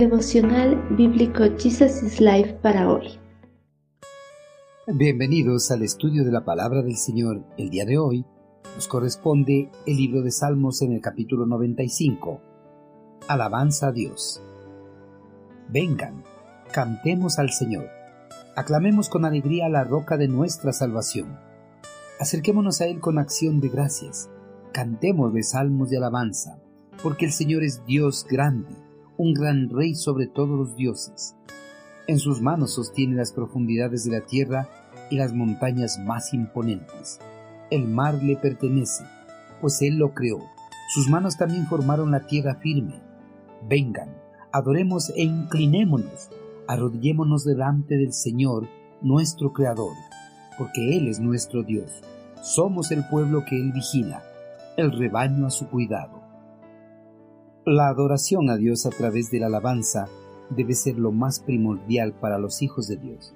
Devocional Bíblico Jesus is Life para hoy. Bienvenidos al estudio de la palabra del Señor. El día de hoy nos corresponde el libro de Salmos en el capítulo 95. Alabanza a Dios. Vengan, cantemos al Señor. Aclamemos con alegría la roca de nuestra salvación. Acerquémonos a Él con acción de gracias. Cantemos de salmos de alabanza, porque el Señor es Dios grande, un gran Rey sobre todos los dioses. En sus manos sostiene las profundidades de la tierra y las montañas más imponentes. El mar le pertenece, pues Él lo creó. Sus manos también formaron la tierra firme. Vengan, adoremos e inclinémonos, arrodillémonos delante del Señor, nuestro Creador, porque Él es nuestro Dios. Somos el pueblo que Él vigila, el rebaño a su cuidado. La adoración a Dios a través de la alabanza debe ser lo más primordial para los hijos de Dios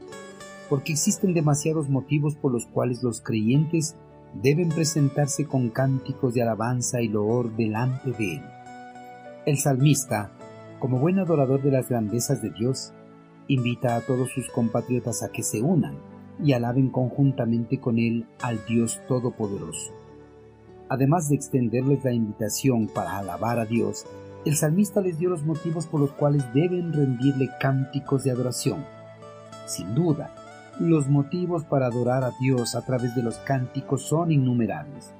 porque existen demasiados motivos por los cuales los creyentes deben presentarse con cánticos de alabanza y loor delante de Él. El salmista, como buen adorador de las grandezas de Dios, invita a todos sus compatriotas a que se unan y alaben conjuntamente con Él al Dios Todopoderoso. Además de extenderles la invitación para alabar a Dios, el salmista les dio los motivos por los cuales deben rendirle cánticos de adoración. Sin duda, los motivos para adorar a Dios a través de los cánticos son innumerables.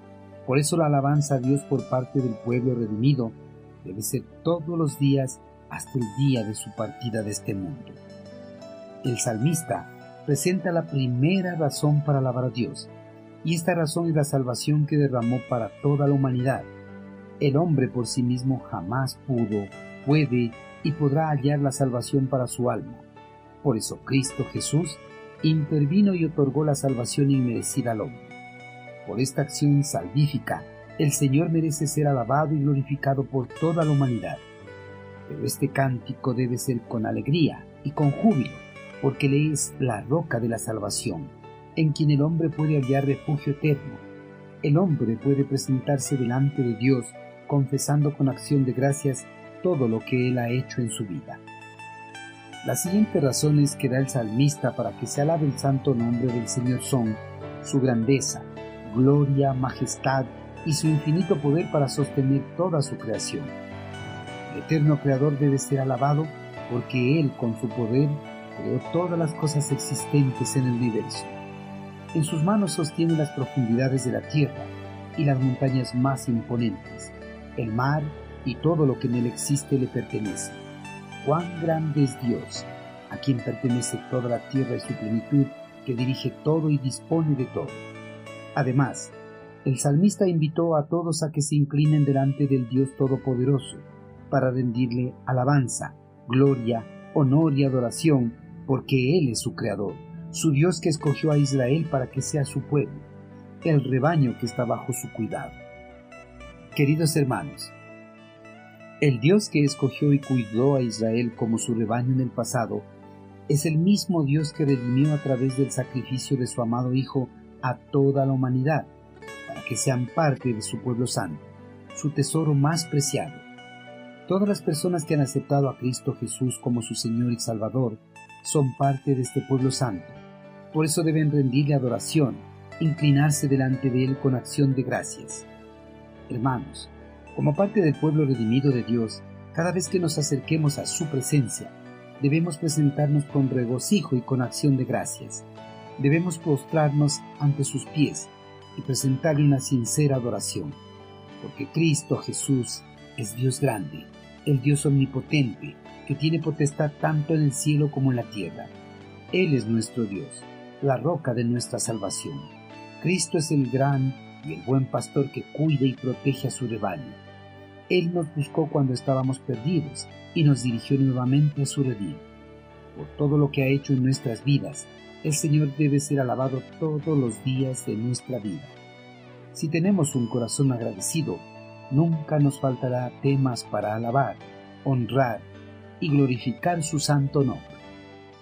Por eso la alabanza a Dios por parte del pueblo redimido debe ser todos los días hasta el día de su partida de este mundo. El salmista presenta la primera razón para alabar a Dios, y esta razón es la salvación que derramó para toda la humanidad. El hombre por sí mismo jamás pudo, puede y podrá hallar la salvación para su alma. Por eso Cristo Jesús intervino y otorgó la salvación inmerecida al hombre. Por esta acción salvífica, el Señor merece ser alabado y glorificado por toda la humanidad. Pero este cántico debe ser con alegría y con júbilo, porque Él es la roca de la salvación, en quien el hombre puede hallar refugio eterno. El hombre puede presentarse delante de Dios confesando con acción de gracias todo lo que Él ha hecho en su vida. Las siguientes razones que da el salmista para que se alabe el santo nombre del Señor son su grandeza, gloria, majestad y su infinito poder para sostener toda su creación. El eterno Creador debe ser alabado porque Él con su poder creó todas las cosas existentes en el universo. En sus manos sostiene las profundidades de la tierra y las montañas más imponentes. El mar y todo lo que en él existe le pertenece cuán grande es Dios, a quien pertenece toda la tierra y su plenitud, que dirige todo y dispone de todo. Además, el salmista invitó a todos a que se inclinen delante del Dios Todopoderoso, para rendirle alabanza, gloria, honor y adoración, porque Él es su Creador, su Dios que escogió a Israel para que sea su pueblo, el rebaño que está bajo su cuidado. Queridos hermanos, el Dios que escogió y cuidó a Israel como su rebaño en el pasado es el mismo Dios que redimió a través del sacrificio de su amado Hijo a toda la humanidad, para que sean parte de su pueblo santo, su tesoro más preciado. Todas las personas que han aceptado a Cristo Jesús como su Señor y Salvador son parte de este pueblo santo. Por eso deben rendirle adoración, inclinarse delante de Él con acción de gracias. Hermanos, como parte del pueblo redimido de Dios, cada vez que nos acerquemos a su presencia, debemos presentarnos con regocijo y con acción de gracias. Debemos postrarnos ante sus pies y presentarle una sincera adoración, porque Cristo Jesús es Dios grande, el Dios omnipotente, que tiene potestad tanto en el cielo como en la tierra. Él es nuestro Dios, la roca de nuestra salvación. Cristo es el gran y el buen pastor que cuida y protege a su rebaño. Él nos buscó cuando estábamos perdidos y nos dirigió nuevamente a su redil. Por todo lo que ha hecho en nuestras vidas, el Señor debe ser alabado todos los días de nuestra vida. Si tenemos un corazón agradecido, nunca nos faltará temas para alabar, honrar y glorificar su santo nombre.